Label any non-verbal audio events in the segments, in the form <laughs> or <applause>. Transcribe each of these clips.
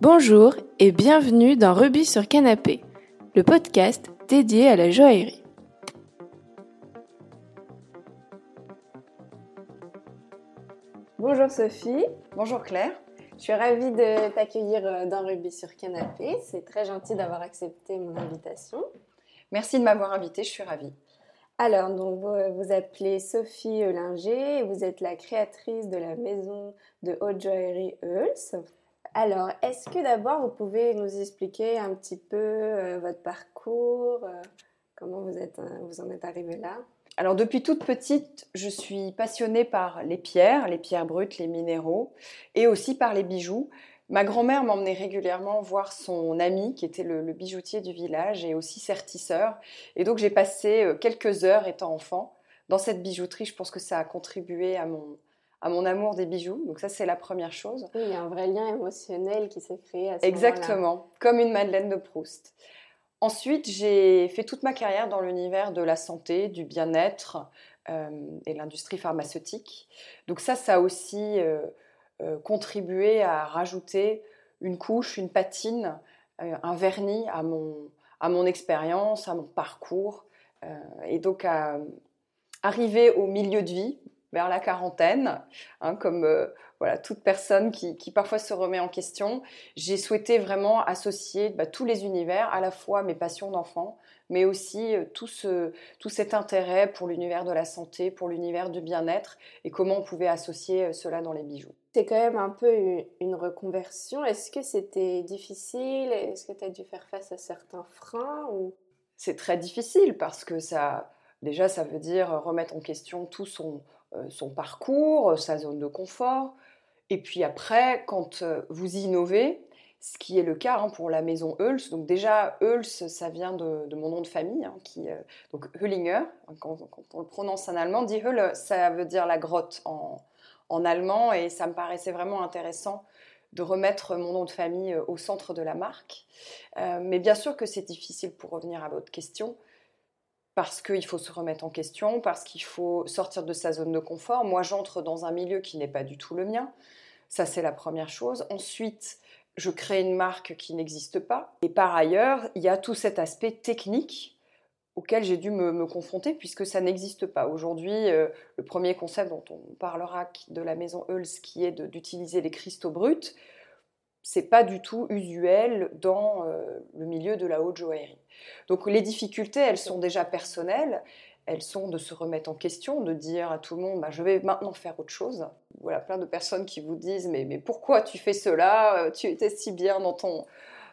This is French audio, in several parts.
Bonjour et bienvenue dans Rubis sur Canapé, le podcast dédié à la joaillerie. Bonjour Sophie. Bonjour Claire. Je suis ravie de t'accueillir euh, dans Rubis sur Canapé. C'est très gentil d'avoir accepté mon invitation. Merci de m'avoir invitée, je suis ravie. Alors, donc, vous vous appelez Sophie Eulinger et vous êtes la créatrice de la maison de haute joaillerie Euls. Alors, est-ce que d'abord vous pouvez nous expliquer un petit peu euh, votre parcours, euh, comment vous, êtes, euh, vous en êtes arrivé là? Alors, depuis toute petite, je suis passionnée par les pierres, les pierres brutes, les minéraux, et aussi par les bijoux. Ma grand-mère m'emmenait régulièrement voir son ami, qui était le, le, bijoutier du village, et aussi sertisseur. Et donc, j'ai passé quelques heures étant enfant dans cette bijouterie. Je pense que ça a contribué à mon, à mon amour des bijoux. Donc ça, c'est la première chose. Oui, il y a un vrai lien émotionnel qui s'est créé à ce Exactement, comme une Madeleine de Proust. Ensuite, j'ai fait toute ma carrière dans l'univers de la santé, du bien-être euh, et l'industrie pharmaceutique. Donc ça, ça a aussi euh, euh, contribué à rajouter une couche, une patine, un vernis à mon, à mon expérience, à mon parcours. et donc à arriver au milieu de vie, vers la quarantaine, hein, comme euh, voilà toute personne qui, parfois se remet en question. J'ai souhaité vraiment associer bah, tous les univers, à la fois mes passions d'enfant, mais aussi euh, tout, ce, tout cet intérêt pour l'univers de la santé, pour l'univers du bien-être, et comment on pouvait associer euh, cela dans les bijoux. C'est quand même un peu une, reconversion. Est-ce que c'était difficile? Est-ce que tu as dû faire face à certains freins ou... C'est très difficile parce que ça, déjà, ça veut dire remettre en question tout son, son parcours, euh, sa zone de confort. Et puis après, quand euh, vous innovez, ce qui est le cas hein, pour la maison Hulse. Donc déjà, Hulse, ça vient de, mon nom de famille, hein, qui, donc Hüllinger, quand, on le prononce en allemand, dit Hölle, ça veut dire la grotte en, allemand, et ça me paraissait vraiment intéressant de remettre mon nom de famille au centre de la marque. mais bien sûr que c'est difficile pour revenir à votre question parce qu'il faut se remettre en question, parce qu'il faut sortir de sa zone de confort. Moi, j'entre dans un milieu qui n'est pas du tout le mien. Ça, c'est la première chose. Ensuite, je crée une marque qui n'existe pas. Et par ailleurs, il y a tout cet aspect technique auquel j'ai dû me, confronter puisque ça n'existe pas. Aujourd'hui, euh, le premier concept dont on parlera de la maison Hulse, qui est d'utiliser les cristaux bruts, c'est pas du tout usuel dans euh, le milieu de la haute joaillerie. Donc les difficultés, elles sont déjà personnelles, elles sont de se remettre en question, de dire à tout le monde, bah, je vais maintenant faire autre chose. Voilà, plein de personnes qui vous disent, mais, pourquoi tu fais cela? Euh, Tu étais si bien dans ton,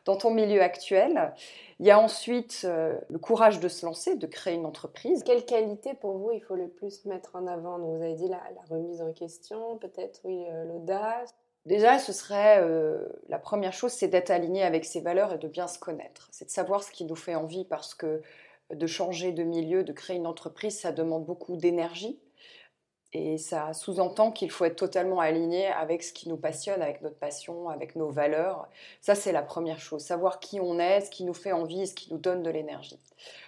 dans ton milieu actuel. Il y a ensuite euh, le courage de se lancer, de créer une entreprise. Quelle qualité pour vous il faut le plus mettre en avant? Donc, Vous avez dit la, la remise en question, peut-être oui, l'audace. Déjà, ce serait euh, la première chose, c'est d'être aligné avec ses valeurs et de bien se connaître. C'est de savoir ce qui nous fait envie parce que de changer de milieu, de créer une entreprise, ça demande beaucoup d'énergie. Et ça sous-entend qu'il faut être totalement aligné avec ce qui nous passionne, avec notre passion, avec nos valeurs. Ça, c'est la première chose. Savoir qui on est, ce qui nous fait envie et ce qui nous donne de l'énergie.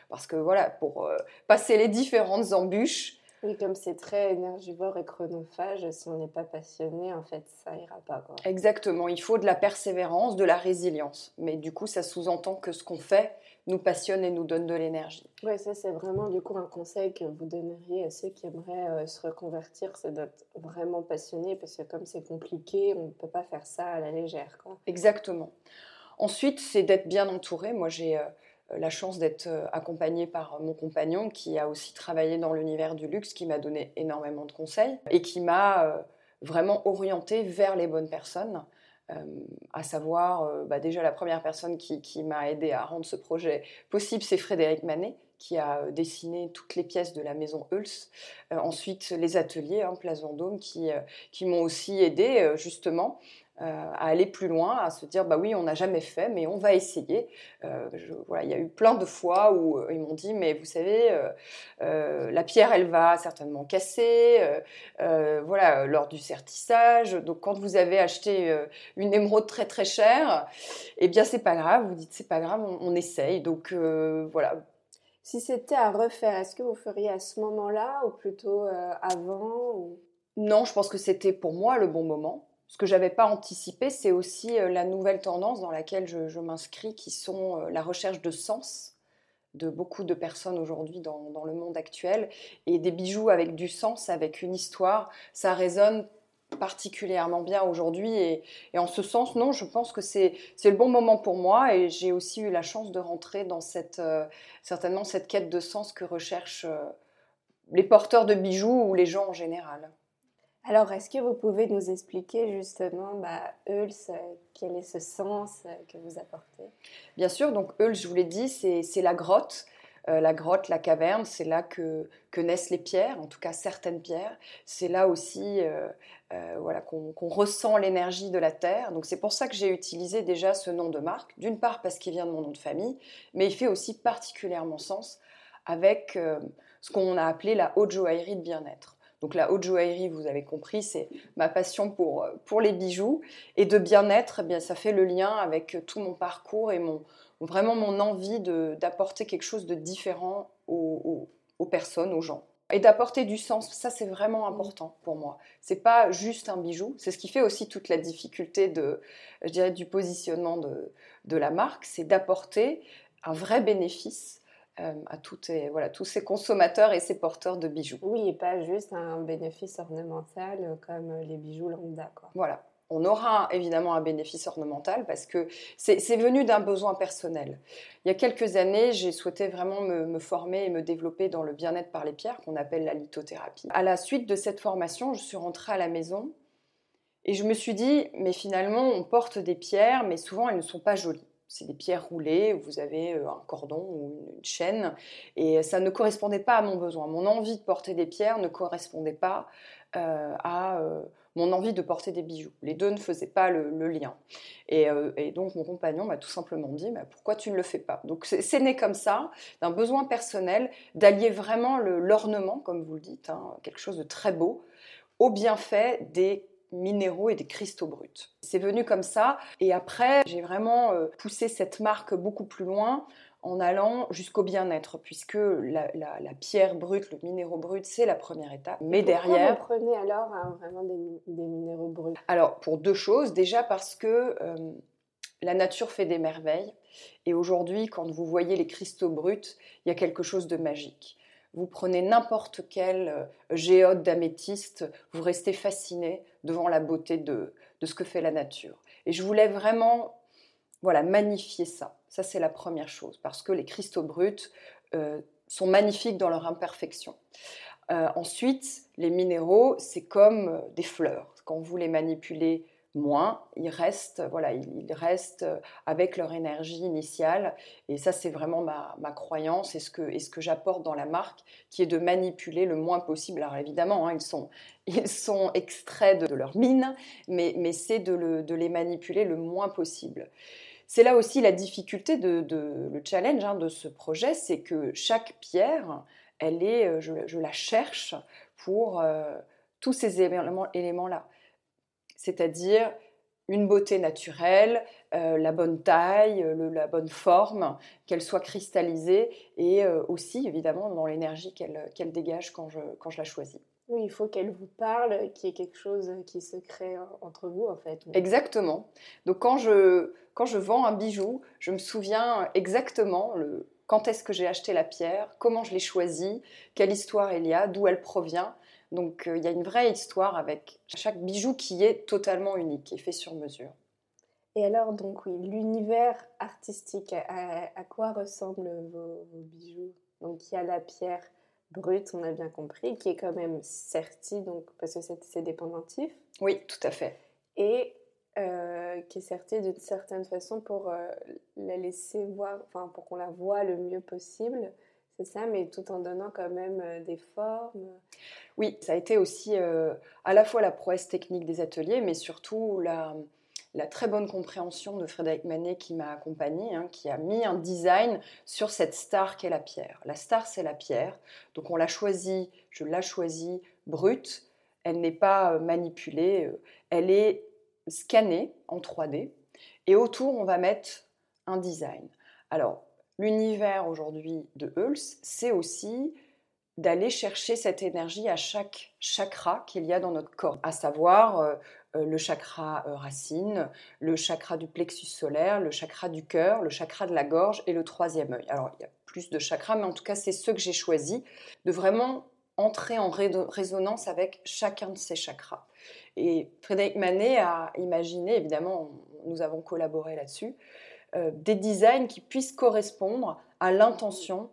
Parce que voilà, pour euh, passer les différentes embûches, oui, comme c'est très énergivore et chronophage, si on n'est pas passionné, en fait, ça ira pas. Exactement, il faut de la persévérance, de la résilience. Mais du coup, ça sous-entend que ce qu'on fait nous passionne et nous donne de l'énergie. Oui, ça c'est vraiment du coup un conseil que vous donneriez à ceux qui aimeraient euh, se reconvertir, c'est d'être vraiment passionné parce que comme c'est compliqué, on ne peut pas faire ça à la légère. Quoi. Exactement. Ensuite, c'est d'être bien entouré. Moi, j'ai... Euh, euh, la chance d'être euh, accompagnée par mon compagnon qui a aussi travaillé dans l'univers du luxe, qui m'a donné énormément de conseils et qui m'a euh, vraiment orientée vers les bonnes personnes. à savoir, bah, déjà la première personne qui, m'a aidé à rendre ce projet possible, c'est Frédéric Manet, qui a dessiné toutes les pièces de la maison Hulse. ensuite, les ateliers, hein, Place Vendôme, qui, qui m'ont aussi aidé justement euh, à aller plus loin, à se dire bah oui, on n'a jamais fait, mais on va essayer. Euh, voilà, il y a eu plein de fois où euh, ils m'ont dit mais vous savez, la pierre elle va certainement casser, voilà lors du sertissage. Donc quand vous avez acheté une émeraude très très chère, eh bien c'est pas grave. Vous dites c'est pas grave, on, essaye. Donc voilà. Si c'était à refaire, est-ce que vous feriez à ce moment-là ou plutôt avant Non, je pense que c'était pour moi le bon moment ce que j'avais pas anticipé, c'est aussi la nouvelle tendance dans laquelle je, m'inscris, qui sont la recherche de sens de beaucoup de personnes aujourd'hui dans, le monde actuel. Et des bijoux avec du sens, avec une histoire, ça résonne particulièrement bien aujourd'hui. Et, en ce sens, non, je pense que c'est le bon moment pour moi. Et j'ai aussi eu la chance de rentrer dans cette, euh, certainement cette quête de sens que recherchent euh, les porteurs de bijoux ou les gens en général. Alors, est-ce que vous pouvez nous expliquer justement, bah, euh, quel est ce sens que vous apportez? Bien sûr, donc Euls, je vous l'ai dit, c'est la grotte. Euh, la grotte, la caverne, c'est là que, naissent les pierres, en tout cas certaines pierres. C'est là aussi euh, euh, voilà, qu'on ressent l'énergie de la terre. Donc c'est pour ça que j'ai utilisé déjà ce nom de marque. D'une part parce qu'il vient de mon nom de famille, mais il fait aussi particulièrement sens avec ce qu'on a appelé la haute joaillerie de bien-être. Donc la haute joaillerie, vous avez compris, c'est ma passion pour, pour les bijoux. Et de bien-être, eh bien, ça fait le lien avec tout mon parcours et mon, vraiment mon envie d'apporter quelque chose de différent aux, personnes, aux gens. Et d'apporter du sens, ça c'est vraiment important pour moi. C'est pas juste un bijou, c'est ce qui fait aussi toute la difficulté de, je dirais, du positionnement de, de la marque, c'est d'apporter un vrai bénéfice euh, à toutes voilà, tous ces consommateurs et ces porteurs de bijoux. Oui, et pas juste un bénéfice ornemental comme les bijoux lambda. Quoi. Voilà, on aura évidemment un bénéfice ornemental parce que c'est venu d'un besoin personnel. Il y a quelques années, j'ai souhaité vraiment me, former et me développer dans le bien-être par les pierres qu'on appelle la lithothérapie. À la suite de cette formation, je suis rentrée à la maison et je me suis dit, mais finalement, on porte des pierres, mais souvent elles ne sont pas jolies. C'est des pierres roulées, vous avez euh, un cordon ou une chaîne, et ça ne correspondait pas à mon besoin. Mon envie de porter des pierres ne correspondait pas euh, à euh, mon envie de porter des bijoux. Les deux ne faisaient pas le, lien. Et, donc mon compagnon m'a tout simplement dit bah, pourquoi tu ne le fais pas? Donc c'est né comme ça, d'un besoin personnel d'allier vraiment l'ornement, comme vous le dites, hein, quelque chose de très beau, au bienfait des minéraux et des cristaux bruts. C'est venu comme ça et après j'ai vraiment poussé cette marque beaucoup plus loin en allant jusqu'au bien-être, puisque la, pierre brute, le minéraux brut, c'est la première étape. Mais derrière. Vous prenez alors hein, vraiment des, minéraux bruts? Alors, pour deux choses. Déjà parce que euh, la nature fait des merveilles. Et aujourd'hui, quand vous voyez les cristaux bruts, il y a quelque chose de magique. Vous prenez n'importe quel euh, géode d'améthyste, vous restez fasciné devant la beauté de, de ce que fait la nature. Et je voulais vraiment voilà, magnifier ça. Ça, c'est la première chose, parce que les cristaux bruts euh, sont magnifiques dans leur imperfection. Euh, ensuite, les minéraux, c'est comme des fleurs. Quand vous les manipulez moins, ils restent, voilà, ils restent avec leur énergie initiale. Et ça, c'est vraiment ma, croyance et ce que, j'apporte dans la marque, qui est de manipuler le moins possible. Alors évidemment, hein, ils, sont, <laughs> extraits de, leur mine, mais, c'est de, les manipuler le moins possible. C'est là aussi la difficulté de, le challenge hein, de ce projet, c'est que chaque pierre, elle est, euh, je, la cherche pour euh, tous ces éléments-là. C'est-à-dire une beauté naturelle, euh, la bonne taille, la bonne forme, qu'elle soit cristallisée et aussi évidemment dans l'énergie qu'elle dégage quand je, quand je la choisis. Oui, il faut qu'elle vous parle, qu'il y ait quelque chose qui se crée entre vous, en fait. Exactement. Donc, quand je, quand je vends un bijou, je me souviens exactement le, quand est-ce que j'ai acheté la pierre, comment je l'ai choisie, quelle histoire il y a, d'où elle provient. Donc, euh, il y a une vraie histoire avec chaque bijou qui est totalement unique et fait sur mesure. Et alors, donc, oui, l'univers artistique, à, quoi ressemblent vos, vos bijoux? Donc, il y a la pierre brute, on a bien compris, qui est quand même sertie, donc, parce que c'est dépendantif. Oui, tout à fait. Et euh, qui est sertie d'une certaine façon pour euh, la laisser voir, enfin pour qu'on la voit le mieux possible. C'est ça, mais tout en donnant quand même euh, des formes. Oui, ça a été aussi à la fois la prouesse technique des ateliers, mais surtout la, la très bonne compréhension de Frédéric Manet qui m'a accompagnée, hein, qui a mis un design sur cette star qu'est la pierre. La star, c'est la pierre. Donc on l'a choisie, je l'ai choisie brute. Elle n'est pas euh, manipulée, euh, elle est scannée en 3D. Et autour, on va mettre un design. Alors, l'univers aujourd'hui de Hulse, c'est aussi d'aller chercher cette énergie à chaque chakra qu'il y a dans notre corps, à savoir euh, euh, le chakra euh, racine, le chakra du plexus solaire, le chakra du cœur, le chakra de la gorge et le troisième œil. Alors il y a plus de chakras, mais en tout cas c'est ceux que j'ai choisis, de vraiment entrer en résonance avec chacun de ces chakras. Et Frédéric Manet a imaginé, évidemment nous avons collaboré là-dessus, des designs qui puissent correspondre à l'intention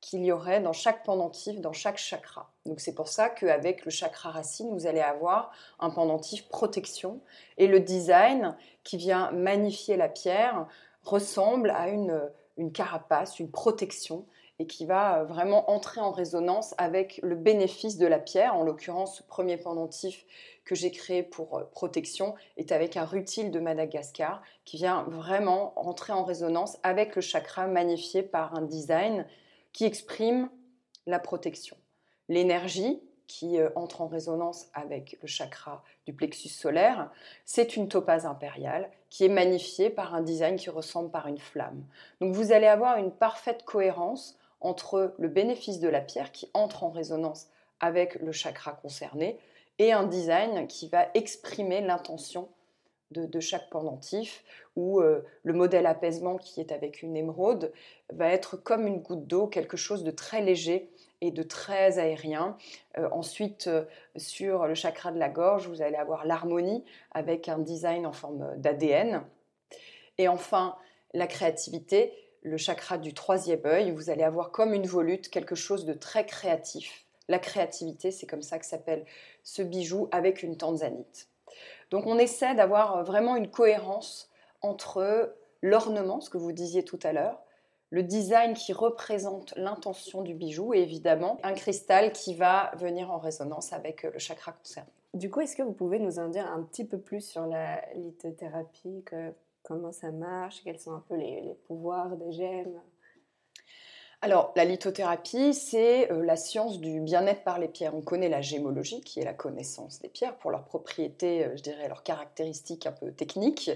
qu'il y aurait dans chaque pendentif, dans chaque chakra. Donc c'est pour ça qu'avec le chakra racine, vous allez avoir un pendentif protection et le design qui vient magnifier la pierre ressemble à une, une carapace, une protection et qui va vraiment entrer en résonance avec le bénéfice de la pierre. En l'occurrence, ce premier pendentif que j'ai créé pour euh, protection est avec un rutile de Madagascar qui vient vraiment entrer en résonance avec le chakra magnifié par un design qui exprime la protection. L'énergie qui euh, entre en résonance avec le chakra du plexus solaire, c'est une topaze impériale qui est magnifiée par un design qui ressemble par une flamme. Donc vous allez avoir une parfaite cohérence entre le bénéfice de la pierre qui entre en résonance avec le chakra concerné et un design qui va exprimer l'intention de, chaque pendentif, où euh, le modèle apaisement qui est avec une émeraude va être comme une goutte d'eau, quelque chose de très léger et de très aérien. Euh, ensuite, euh, sur le chakra de la gorge, vous allez avoir l'harmonie avec un design en forme d'ADN. Et enfin, la créativité, le chakra du troisième œil, vous allez avoir comme une volute quelque chose de très créatif. La créativité, c'est comme ça que s'appelle ce bijou avec une tanzanite. Donc on essaie d'avoir euh, vraiment une cohérence entre l'ornement, ce que vous disiez tout à l'heure, le design qui représente l'intention du bijou et évidemment un cristal qui va venir en résonance avec euh, le chakra concerné. Du coup, est-ce que vous pouvez nous en dire un petit peu plus sur la lithothérapie, comment ça marche, quels sont un peu les pouvoirs des gemmes? Alors, la lithothérapie, c'est euh, la science du bien-être par les pierres. On connaît la gémologie, qui est la connaissance des pierres pour leurs propriétés, euh, je dirais, leurs caractéristiques un peu techniques.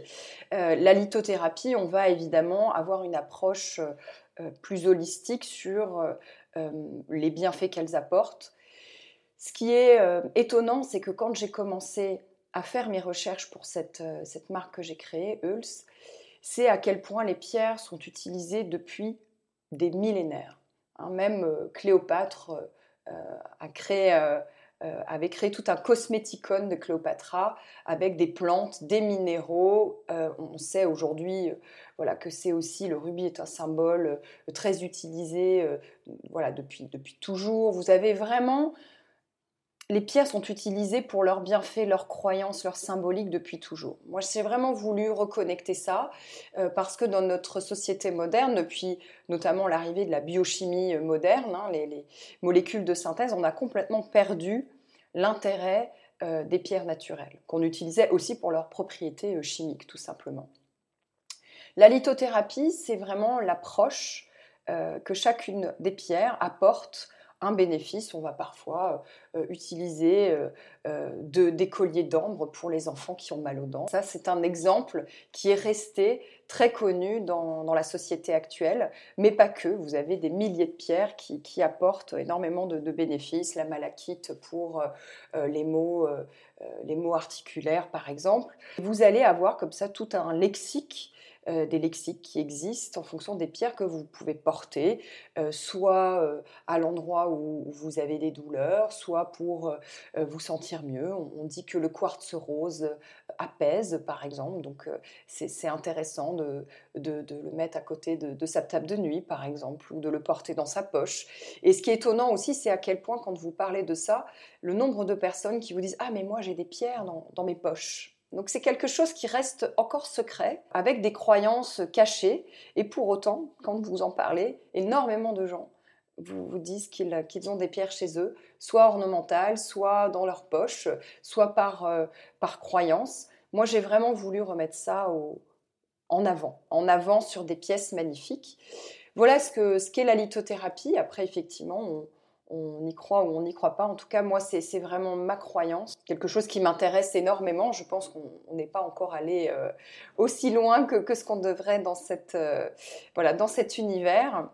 Euh, la lithothérapie, on va évidemment avoir une approche plus holistique sur les bienfaits qu'elles apportent. Ce qui est étonnant, c'est que quand j'ai commencé à faire mes recherches pour cette, cette marque que j'ai créée, Euls, c'est à quel point les pierres sont utilisées depuis des millénaires. Hein. même euh, Cléopâtre euh, a créé, euh, avait créé tout un cosméticon de Cléopâtra avec des plantes, des minéraux. on sait aujourd'hui voilà, que c'est aussi, le rubis est un symbole très utilisé voilà, depuis, depuis toujours. Vous avez vraiment les pierres sont utilisées pour leurs bienfaits, leurs croyances, leurs symboliques depuis toujours. Moi, j'ai vraiment voulu reconnecter ça euh, parce que dans notre société moderne, depuis notamment l'arrivée de la biochimie euh, moderne, hein, les, molécules de synthèse, on a complètement perdu l'intérêt euh, des pierres naturelles, qu'on utilisait aussi pour leurs propriétés chimiques, tout simplement. La lithothérapie, c'est vraiment l'approche que chacune des pierres apporte un bénéfice. On va parfois euh, utiliser euh, euh, de, des colliers d'ambre pour les enfants qui ont mal aux dents. Ça, c'est un exemple qui est resté très connu dans, la société actuelle, mais pas que. Vous avez des milliers de pierres qui, apportent énormément de, bénéfices. La malachite pour les, mots, les mots articulaires, par exemple. Vous allez avoir comme ça tout un lexique euh, des lexiques qui existent en fonction des pierres que vous pouvez porter, euh, soit euh, à l'endroit où vous avez des douleurs, soit pour vous sentir mieux. On, dit que le quartz rose apaise, par exemple, donc c'est intéressant de, le mettre à côté de, de, sa table de nuit, par exemple, ou de le porter dans sa poche. Et ce qui est étonnant aussi, c'est à quel point, quand vous parlez de ça, le nombre de personnes qui vous disent Ah, mais moi j'ai des pierres dans mes poches. Donc c'est quelque chose qui reste encore secret, avec des croyances cachées, et pour autant, quand vous en parlez, énormément de gens vous, disent qu'ils ont des pierres chez eux, soit ornementales, soit dans leur poche, soit par, euh, par croyance. Moi, j'ai vraiment voulu remettre ça en avant, en avant sur des pièces magnifiques. Voilà ce qu'est la lithothérapie. Après, effectivement, on, on y croit ou on n'y croit pas. En tout cas, moi, c'est vraiment ma croyance, quelque chose qui m'intéresse énormément. Je pense qu'on n'est pas encore allé euh, aussi loin que, ce qu'on devrait dans, cette, euh, voilà, dans cet univers.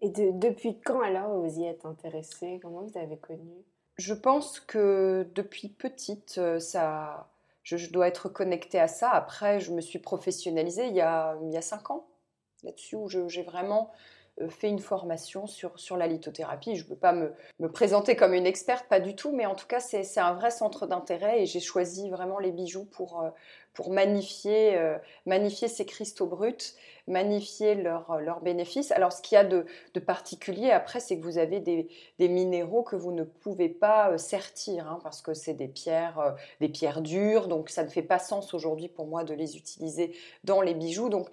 Et depuis quand alors vous y êtes intéressée Comment vous avez connu? Je pense que depuis petite, ça, je, dois être connectée à ça. Après, je me suis professionnalisée il y a, il y a cinq ans là-dessus, où j'ai vraiment euh, fait une formation sur, sur la lithothérapie. Je ne peux pas me, me, présenter comme une experte, pas du tout, mais en tout cas, c'est un vrai centre d'intérêt et j'ai choisi vraiment les bijoux pour, euh, pour magnifier, euh, magnifier ces cristaux bruts, magnifier leurs leur bénéfices. Alors, ce qu'il y a de, de particulier après, c'est que vous avez des, des, minéraux que vous ne pouvez pas sertir, hein, parce que c'est des pierres, des pierres dures, donc ça ne fait pas sens aujourd'hui pour moi de les utiliser dans les bijoux. Donc,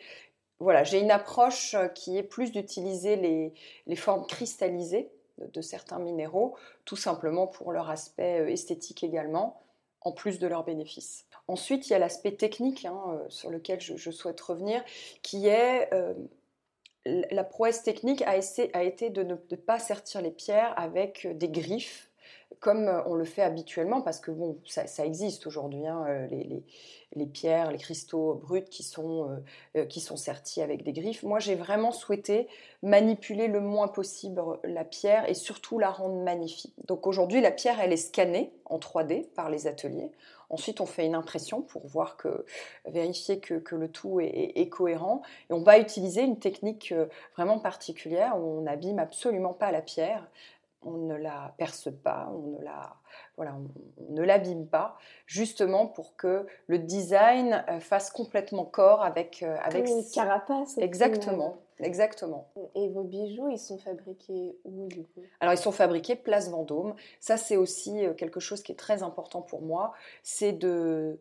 voilà, j'ai une approche euh, qui est plus d'utiliser les, formes cristallisées de, certains minéraux, tout simplement pour leur aspect euh, esthétique également, en plus de leurs bénéfices. Ensuite, il y a l'aspect technique hein, euh, sur lequel je, souhaite revenir, qui est la prouesse technique a, été de ne pas sertir les pierres avec des griffes comme euh, on le fait habituellement, parce que bon, ça, existe aujourd'hui, hein, euh, les, pierres, les cristaux bruts qui sont, euh, qui sont sertis avec des griffes. Moi, j'ai vraiment souhaité manipuler le moins possible la pierre et surtout la rendre magnifique. Donc aujourd'hui, la pierre, elle est scannée en 3D par les ateliers. Ensuite, on fait une impression pour voir que, vérifier que, le tout est, cohérent. Et on va utiliser une technique vraiment particulière où on n'abîme absolument pas la pierre on ne la perce pas, on ne la voilà, on, ne l'abîme pas, justement pour que le design euh, fasse complètement corps avec euh, avec une carapace. Exactement, exactement. Et vos bijoux, ils sont fabriqués où du coup? Alors ils sont fabriqués place Vendôme. Ça c'est aussi euh, quelque chose qui est très important pour moi, c'est de,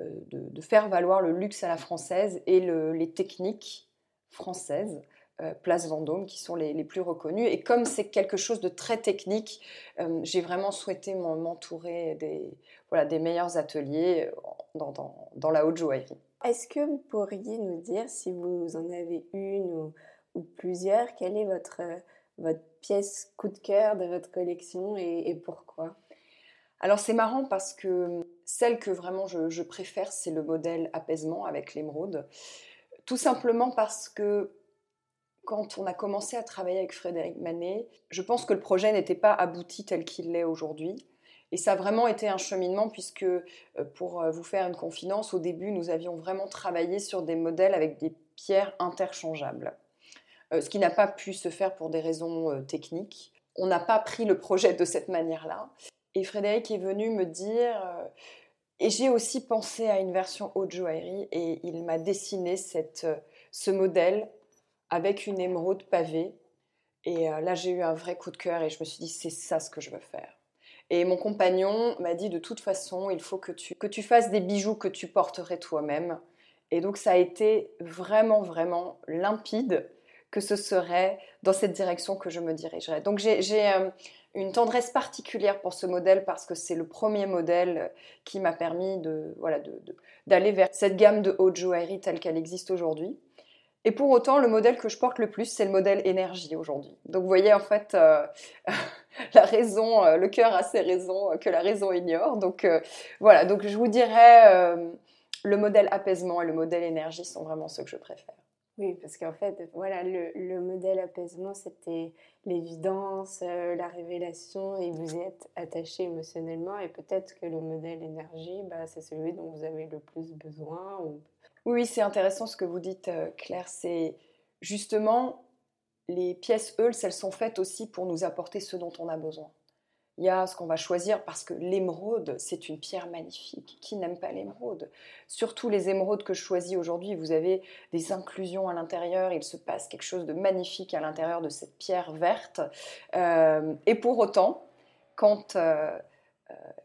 de, faire valoir le luxe à la française et les techniques françaises. Euh, Place Vendôme qui sont les, plus reconnus. Et comme c'est quelque chose de très technique, euh, j'ai vraiment souhaité m'entourer des, voilà, des meilleurs ateliers euh, dans, la haute joaillerie. Est-ce que vous pourriez nous dire, si vous en avez une ou, plusieurs, quelle est votre, votre pièce coup de cœur de votre collection et, pourquoi? Alors c'est marrant parce que celle que vraiment je, je préfère, c'est le modèle apaisement avec l'émeraude. Tout simplement parce que quand on a commencé à travailler avec Frédéric Manet, je pense que le projet n'était pas abouti tel qu'il l'est aujourd'hui. Et ça a vraiment été un cheminement puisque, euh, pour euh, vous faire une confidence, au début, nous avions vraiment travaillé sur des modèles avec des pierres interchangeables. Euh, ce qui n'a pas pu se faire pour des raisons techniques. On n'a pas pris le projet de cette manière-là. Et Frédéric est venu me dire... et j'ai aussi pensé à une version haute joaillerie et il m'a dessiné cette, ce modèle avec une émeraude pavée. Et euh, là, j'ai eu un vrai coup de cœur et je me suis dit, c'est ça ce que je veux faire. Et mon compagnon m'a dit, de toute façon, il faut que tu, que tu fasses des bijoux que tu porterais toi-même. Et donc, ça a été vraiment, vraiment limpide que ce serait dans cette direction que je me dirigerais. Donc, j'ai euh, une tendresse particulière pour ce modèle parce que c'est le premier modèle qui m'a permis de, voilà, d'aller vers cette gamme de haute joaillerie telle qu'elle existe aujourd'hui. Et pour autant, le modèle que je porte le plus, c'est le modèle énergie aujourd'hui. Donc vous voyez, en fait, euh, <laughs> la raison, euh, le cœur a ses raisons euh, que la raison ignore. Donc voilà, donc je vous dirais, le modèle apaisement et le modèle énergie sont vraiment ceux que je préfère. Oui, parce qu'en fait, voilà, le, modèle apaisement, c'était l'évidence, la révélation, et vous êtes attaché émotionnellement. Et peut-être que le modèle énergie, bah, c'est celui dont vous avez le plus besoin, oui, c'est intéressant ce que vous dites, euh, Claire. C'est justement les pièces Euls, elles sont faites aussi pour nous apporter ce dont on a besoin. Il y a ce qu'on va choisir parce que l'émeraude, c'est une pierre magnifique. Qui n'aime pas l'émeraude? Surtout les émeraudes que je choisis aujourd'hui, vous avez des inclusions à l'intérieur, il se passe quelque chose de magnifique à l'intérieur de cette pierre verte. Euh, et pour autant, quand euh,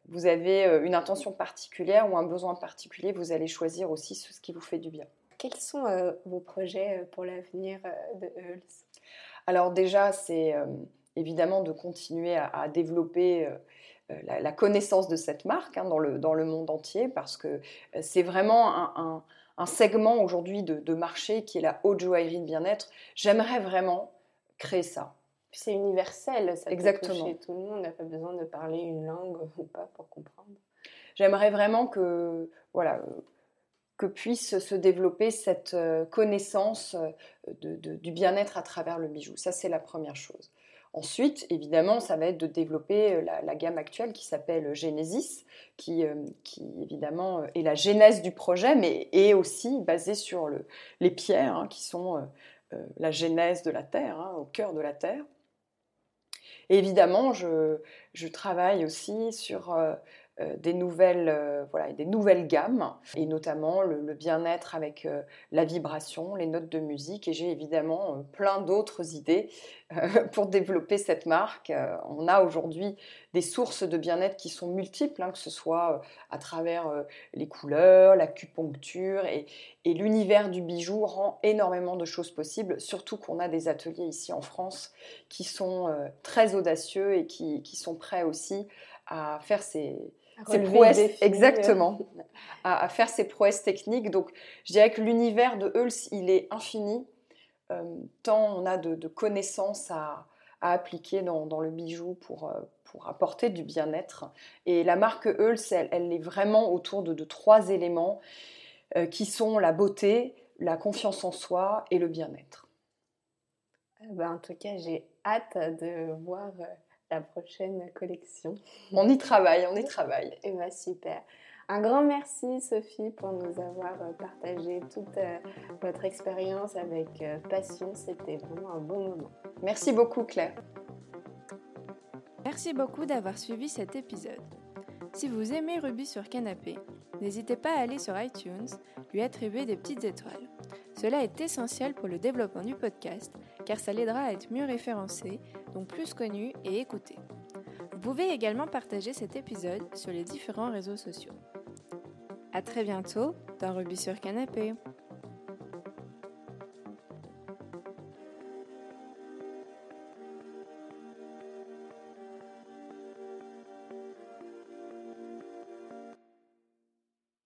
vous avez euh, une intention particulière ou un besoin particulier, vous allez choisir aussi ce qui vous fait du bien. Quels sont euh, vos projets pour l'avenir de Earls Alors déjà, c'est évidemment de continuer à, développer la, connaissance de cette marque hein, dans, le, dans, le, monde entier parce que c'est vraiment un, un, segment aujourd'hui de, de, marché qui est la haute joaillerie de bien-être. J'aimerais vraiment créer ça c'est universel, ça Exactement. peut tout le monde, on n'a pas besoin de parler une langue <laughs> ou pas pour comprendre. J'aimerais vraiment que, voilà, que puisse se développer cette connaissance du bien-être à travers le bijou. Ça, c'est la première chose. Ensuite, évidemment, ça va être de développer euh, la, gamme actuelle qui s'appelle Genesis, qui, euh, évidemment euh, est la genèse du projet, mais est aussi basée sur les pierres, hein, qui sont la genèse de la Terre, hein, au cœur de la Terre. Évidemment, je, travaille aussi sur euh, des, nouvelles, euh, voilà, des nouvelles gammes, et notamment le, bien-être avec euh, la vibration, les notes de musique. Et j'ai évidemment plein d'autres idées <laughs> pour développer cette marque. on a aujourd'hui des sources de bien-être qui sont multiples, hein, que ce soit à travers les couleurs, l'acupuncture, et, et l'univers du bijou rend énormément de choses possibles, surtout qu'on a des ateliers ici en France qui sont très audacieux et qui, qui sont prêts aussi à faire ces, ses prouesses, exactement, à, faire ses prouesses techniques. Donc, je dirais que l'univers de Hulse, il est infini, euh, tant on a de, connaissances à, appliquer dans, le bijou pour, euh, pour apporter du bien-être. Et la marque Hulse, elle, est vraiment autour de, trois éléments euh, qui sont la beauté, la confiance en soi et le bien-être. Ben, en tout cas, j'ai hâte de voir la prochaine collection. On y travaille, on y travaille. Et eh bien, super. Un grand merci Sophie pour nous avoir euh, partagé toute euh, votre expérience avec euh, passion. C'était vraiment un bon moment. Merci beaucoup Claire. Merci beaucoup d'avoir suivi cet épisode. Si vous aimez Ruby sur Canapé, n'hésitez pas à aller sur iTunes, lui attribuer des petites étoiles. Cela est essentiel pour le développement du podcast car ça l'aidera à être mieux référencé, donc plus connu et écouté. Vous pouvez également partager cet épisode sur les différents réseaux sociaux. A très bientôt dans Ruby sur Canapé.